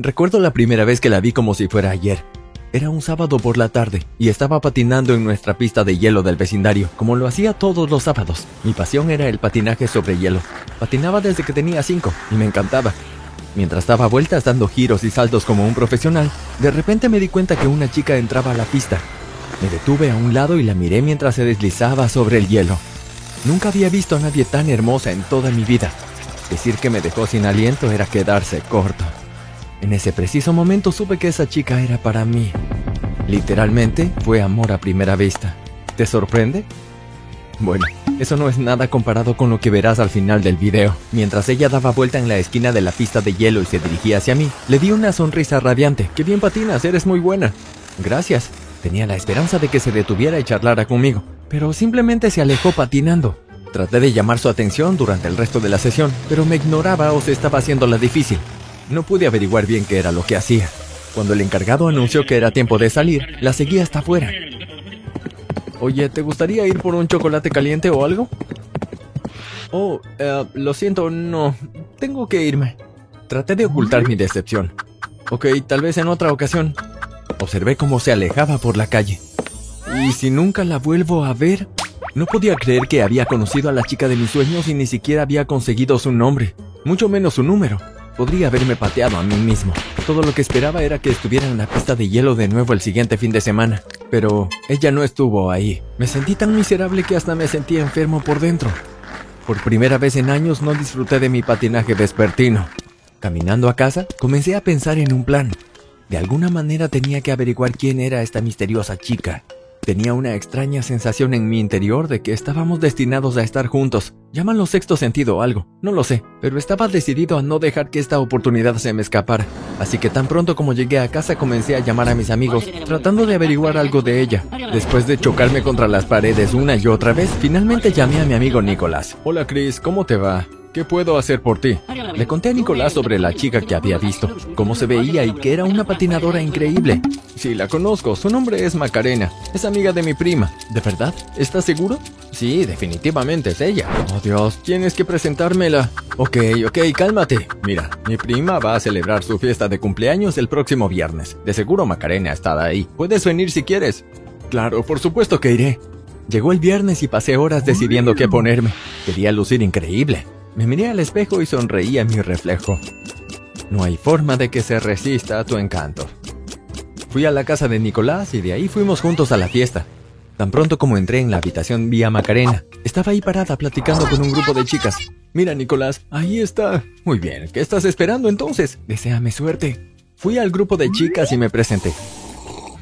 Recuerdo la primera vez que la vi como si fuera ayer. Era un sábado por la tarde y estaba patinando en nuestra pista de hielo del vecindario, como lo hacía todos los sábados. Mi pasión era el patinaje sobre hielo. Patinaba desde que tenía cinco y me encantaba. Mientras daba vueltas dando giros y saltos como un profesional, de repente me di cuenta que una chica entraba a la pista. Me detuve a un lado y la miré mientras se deslizaba sobre el hielo. Nunca había visto a nadie tan hermosa en toda mi vida. Decir que me dejó sin aliento era quedarse corto. En ese preciso momento supe que esa chica era para mí. Literalmente fue amor a primera vista. ¿Te sorprende? Bueno, eso no es nada comparado con lo que verás al final del video. Mientras ella daba vuelta en la esquina de la pista de hielo y se dirigía hacia mí, le di una sonrisa radiante. ¡Qué bien patinas! Eres muy buena. Gracias. Tenía la esperanza de que se detuviera y charlara conmigo, pero simplemente se alejó patinando. Traté de llamar su atención durante el resto de la sesión, pero me ignoraba o se estaba haciendo la difícil. No pude averiguar bien qué era lo que hacía. Cuando el encargado anunció que era tiempo de salir, la seguí hasta afuera. Oye, ¿te gustaría ir por un chocolate caliente o algo? Oh, eh, lo siento, no. Tengo que irme. Traté de ocultar mi decepción. Ok, tal vez en otra ocasión. Observé cómo se alejaba por la calle. ¿Y si nunca la vuelvo a ver? No podía creer que había conocido a la chica de mis sueños y ni siquiera había conseguido su nombre, mucho menos su número. Podría haberme pateado a mí mismo. Todo lo que esperaba era que estuviera en la pista de hielo de nuevo el siguiente fin de semana. Pero ella no estuvo ahí. Me sentí tan miserable que hasta me sentía enfermo por dentro. Por primera vez en años no disfruté de mi patinaje vespertino. Caminando a casa, comencé a pensar en un plan. De alguna manera tenía que averiguar quién era esta misteriosa chica. Tenía una extraña sensación en mi interior de que estábamos destinados a estar juntos. Llámalo sexto sentido o algo, no lo sé, pero estaba decidido a no dejar que esta oportunidad se me escapara. Así que tan pronto como llegué a casa comencé a llamar a mis amigos, tratando de averiguar algo de ella. Después de chocarme contra las paredes una y otra vez, finalmente llamé a mi amigo Nicolás. Hola Chris, ¿cómo te va? ¿Qué puedo hacer por ti? Le conté a Nicolás sobre la chica que había visto, cómo se veía y que era una patinadora increíble. Sí, la conozco, su nombre es Macarena, es amiga de mi prima. ¿De verdad? ¿Estás seguro? Sí, definitivamente es ella. Oh Dios, tienes que presentármela. Ok, ok, cálmate. Mira, mi prima va a celebrar su fiesta de cumpleaños el próximo viernes. De seguro Macarena está ahí. Puedes venir si quieres. Claro, por supuesto que iré. Llegó el viernes y pasé horas decidiendo qué ponerme. Quería lucir increíble. Me miré al espejo y sonreí a mi reflejo. No hay forma de que se resista a tu encanto. Fui a la casa de Nicolás y de ahí fuimos juntos a la fiesta. Tan pronto como entré en la habitación vi a Macarena. Estaba ahí parada platicando con un grupo de chicas. Mira, Nicolás, ahí está. Muy bien, ¿qué estás esperando entonces? Deseame suerte. Fui al grupo de chicas y me presenté.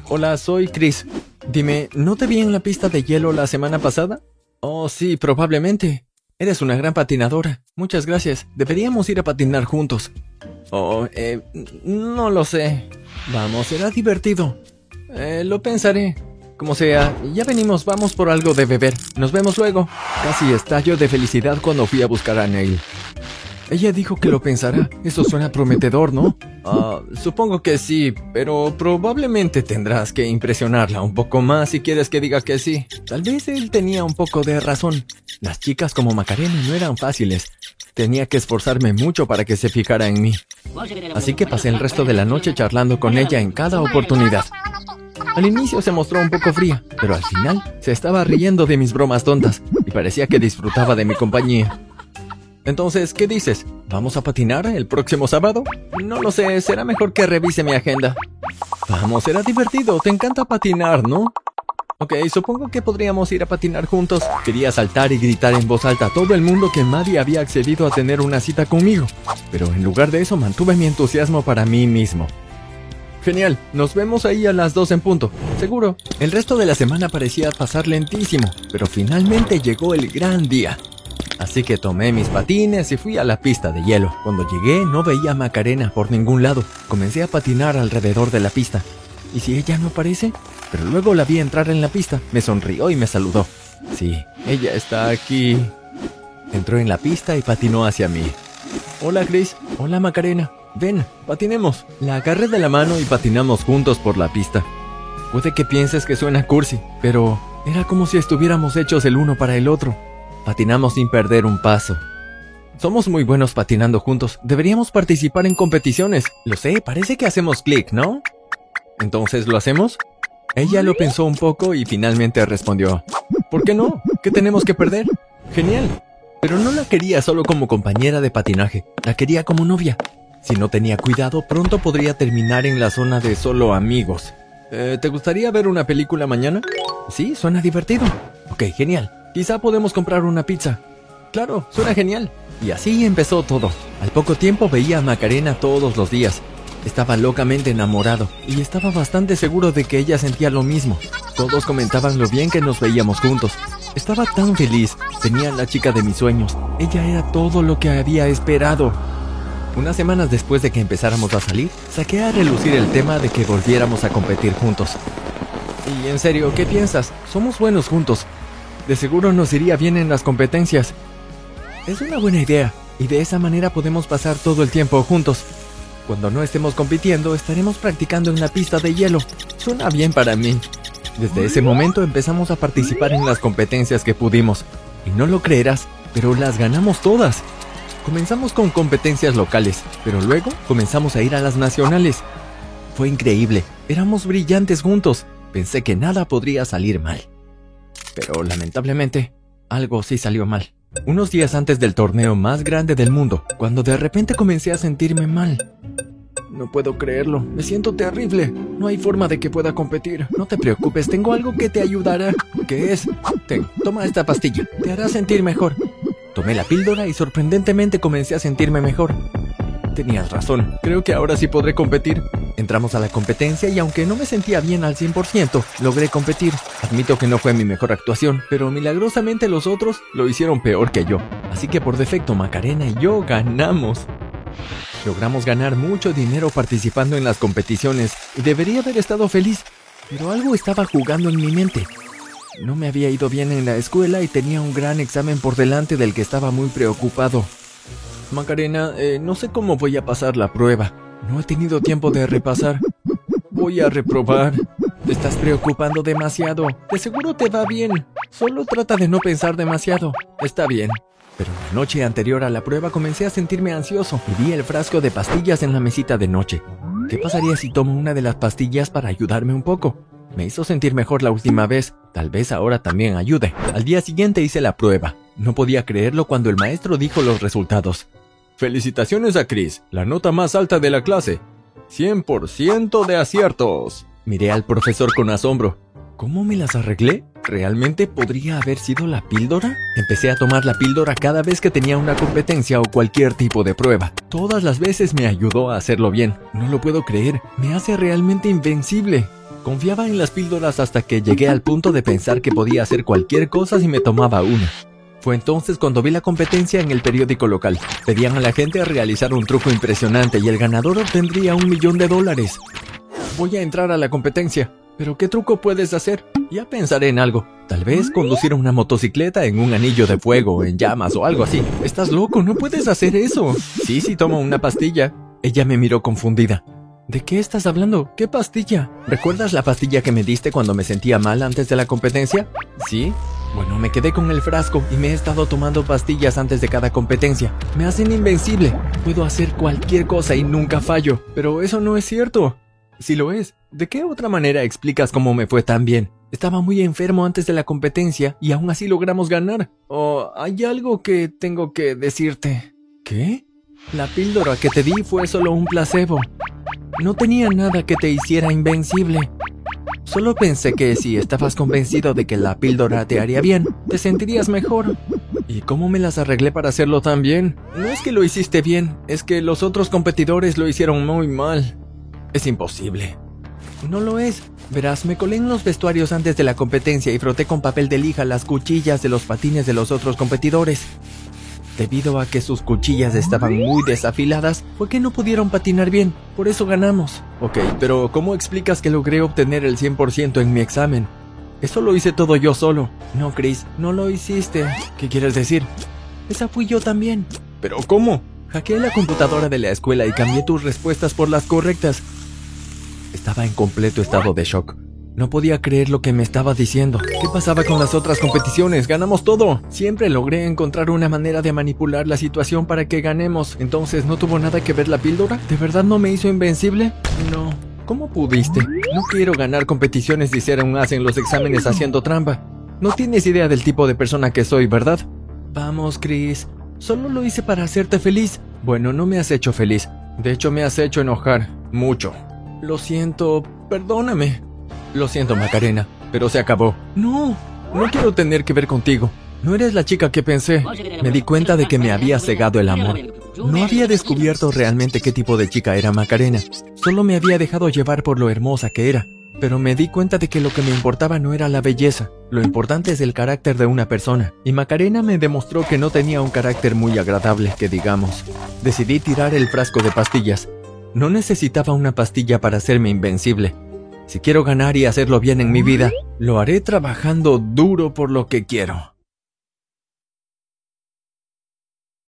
Hola, soy Chris. Dime, ¿no te vi en la pista de hielo la semana pasada? Oh, sí, probablemente. Eres una gran patinadora. Muchas gracias. Deberíamos ir a patinar juntos. Oh, eh, no lo sé. Vamos, será divertido. Eh, lo pensaré. Como sea, ya venimos, vamos por algo de beber. Nos vemos luego. Casi estallo de felicidad cuando fui a buscar a Neil. Ella dijo que lo pensará. Eso suena prometedor, ¿no? Ah, supongo que sí, pero probablemente tendrás que impresionarla un poco más si quieres que diga que sí. Tal vez él tenía un poco de razón. Las chicas como Macarena no eran fáciles. Tenía que esforzarme mucho para que se fijara en mí. Así que pasé el resto de la noche charlando con ella en cada oportunidad. Al inicio se mostró un poco fría, pero al final se estaba riendo de mis bromas tontas y parecía que disfrutaba de mi compañía. Entonces, ¿qué dices? ¿Vamos a patinar el próximo sábado? No lo sé, será mejor que revise mi agenda. Vamos, será divertido, te encanta patinar, ¿no? Ok, supongo que podríamos ir a patinar juntos. Quería saltar y gritar en voz alta a todo el mundo que nadie había accedido a tener una cita conmigo. Pero en lugar de eso mantuve mi entusiasmo para mí mismo. Genial, nos vemos ahí a las 2 en punto. Seguro. El resto de la semana parecía pasar lentísimo, pero finalmente llegó el gran día. Así que tomé mis patines y fui a la pista de hielo. Cuando llegué no veía a Macarena por ningún lado. Comencé a patinar alrededor de la pista. ¿Y si ella no aparece? Pero luego la vi entrar en la pista, me sonrió y me saludó. Sí, ella está aquí. Entró en la pista y patinó hacia mí. Hola Chris, hola Macarena. Ven, patinemos. La agarré de la mano y patinamos juntos por la pista. Puede que pienses que suena cursi, pero era como si estuviéramos hechos el uno para el otro. Patinamos sin perder un paso. Somos muy buenos patinando juntos. Deberíamos participar en competiciones. Lo sé, parece que hacemos clic, ¿no? Entonces, ¿lo hacemos? Ella lo pensó un poco y finalmente respondió, ¿por qué no? ¿Qué tenemos que perder? Genial. Pero no la quería solo como compañera de patinaje, la quería como novia. Si no tenía cuidado, pronto podría terminar en la zona de solo amigos. Eh, ¿Te gustaría ver una película mañana? Sí, suena divertido. Ok, genial. Quizá podemos comprar una pizza. Claro, suena genial. Y así empezó todo. Al poco tiempo veía a Macarena todos los días. Estaba locamente enamorado y estaba bastante seguro de que ella sentía lo mismo. Todos comentaban lo bien que nos veíamos juntos. Estaba tan feliz. Tenía la chica de mis sueños. Ella era todo lo que había esperado. Unas semanas después de que empezáramos a salir, saqué a relucir el tema de que volviéramos a competir juntos. Y en serio, ¿qué piensas? Somos buenos juntos. De seguro nos iría bien en las competencias. Es una buena idea, y de esa manera podemos pasar todo el tiempo juntos. Cuando no estemos compitiendo, estaremos practicando en la pista de hielo. Suena bien para mí. Desde ese momento empezamos a participar en las competencias que pudimos. Y no lo creerás, pero las ganamos todas. Comenzamos con competencias locales, pero luego comenzamos a ir a las nacionales. Fue increíble, éramos brillantes juntos. Pensé que nada podría salir mal. Pero lamentablemente, algo sí salió mal. Unos días antes del torneo más grande del mundo, cuando de repente comencé a sentirme mal. No puedo creerlo, me siento terrible. No hay forma de que pueda competir. No te preocupes, tengo algo que te ayudará. ¿Qué es? Toma esta pastilla, te hará sentir mejor. Tomé la píldora y sorprendentemente comencé a sentirme mejor. Tenías razón, creo que ahora sí podré competir. Entramos a la competencia y aunque no me sentía bien al 100%, logré competir. Admito que no fue mi mejor actuación, pero milagrosamente los otros lo hicieron peor que yo. Así que por defecto Macarena y yo ganamos. Logramos ganar mucho dinero participando en las competiciones y debería haber estado feliz, pero algo estaba jugando en mi mente. No me había ido bien en la escuela y tenía un gran examen por delante del que estaba muy preocupado. Macarena, eh, no sé cómo voy a pasar la prueba. No he tenido tiempo de repasar. Voy a reprobar. Te estás preocupando demasiado. De seguro te va bien. Solo trata de no pensar demasiado. Está bien. Pero la noche anterior a la prueba comencé a sentirme ansioso y vi el frasco de pastillas en la mesita de noche. ¿Qué pasaría si tomo una de las pastillas para ayudarme un poco? Me hizo sentir mejor la última vez, tal vez ahora también ayude. Al día siguiente hice la prueba. No podía creerlo cuando el maestro dijo los resultados. Felicitaciones a Chris, la nota más alta de la clase. 100% de aciertos. Miré al profesor con asombro. ¿Cómo me las arreglé? ¿Realmente podría haber sido la píldora? Empecé a tomar la píldora cada vez que tenía una competencia o cualquier tipo de prueba. Todas las veces me ayudó a hacerlo bien. No lo puedo creer, me hace realmente invencible. Confiaba en las píldoras hasta que llegué al punto de pensar que podía hacer cualquier cosa si me tomaba una. Fue entonces cuando vi la competencia en el periódico local. Pedían a la gente a realizar un truco impresionante y el ganador obtendría un millón de dólares. Voy a entrar a la competencia. ¿Pero qué truco puedes hacer? Ya pensaré en algo. Tal vez conducir una motocicleta en un anillo de fuego, en llamas o algo así. Estás loco, no puedes hacer eso. Sí, sí, tomo una pastilla. Ella me miró confundida. ¿De qué estás hablando? ¿Qué pastilla? ¿Recuerdas la pastilla que me diste cuando me sentía mal antes de la competencia? Sí. Bueno, me quedé con el frasco y me he estado tomando pastillas antes de cada competencia. Me hacen invencible. Puedo hacer cualquier cosa y nunca fallo. Pero eso no es cierto. Si lo es, ¿de qué otra manera explicas cómo me fue tan bien? Estaba muy enfermo antes de la competencia y aún así logramos ganar. ¿O hay algo que tengo que decirte? ¿Qué? La píldora que te di fue solo un placebo. No tenía nada que te hiciera invencible. Solo pensé que si estabas convencido de que la píldora te haría bien, te sentirías mejor. ¿Y cómo me las arreglé para hacerlo tan bien? No es que lo hiciste bien, es que los otros competidores lo hicieron muy mal. Es imposible. No lo es. Verás, me colé en los vestuarios antes de la competencia y froté con papel de lija las cuchillas de los patines de los otros competidores. Debido a que sus cuchillas estaban muy desafiladas, fue que no pudieron patinar bien, por eso ganamos. Ok, pero ¿cómo explicas que logré obtener el 100% en mi examen? Eso lo hice todo yo solo. No, Chris, no lo hiciste. ¿Qué quieres decir? Esa fui yo también. ¿Pero cómo? Hackeé la computadora de la escuela y cambié tus respuestas por las correctas. Estaba en completo estado de shock. No podía creer lo que me estaba diciendo. ¿Qué pasaba con las otras competiciones? Ganamos todo. Siempre logré encontrar una manera de manipular la situación para que ganemos. Entonces, ¿no tuvo nada que ver la píldora? ¿De verdad no me hizo invencible? No. ¿Cómo pudiste? No quiero ganar competiciones as en los exámenes haciendo trampa. No tienes idea del tipo de persona que soy, ¿verdad? Vamos, Chris. Solo lo hice para hacerte feliz. Bueno, no me has hecho feliz. De hecho, me has hecho enojar. Mucho. Lo siento. Perdóname. Lo siento, Macarena, pero se acabó. No, no quiero tener que ver contigo. No eres la chica que pensé. Me di cuenta de que me había cegado el amor. No había descubierto realmente qué tipo de chica era Macarena. Solo me había dejado llevar por lo hermosa que era. Pero me di cuenta de que lo que me importaba no era la belleza. Lo importante es el carácter de una persona. Y Macarena me demostró que no tenía un carácter muy agradable, que digamos. Decidí tirar el frasco de pastillas. No necesitaba una pastilla para hacerme invencible. Si quiero ganar y hacerlo bien en mi vida, lo haré trabajando duro por lo que quiero.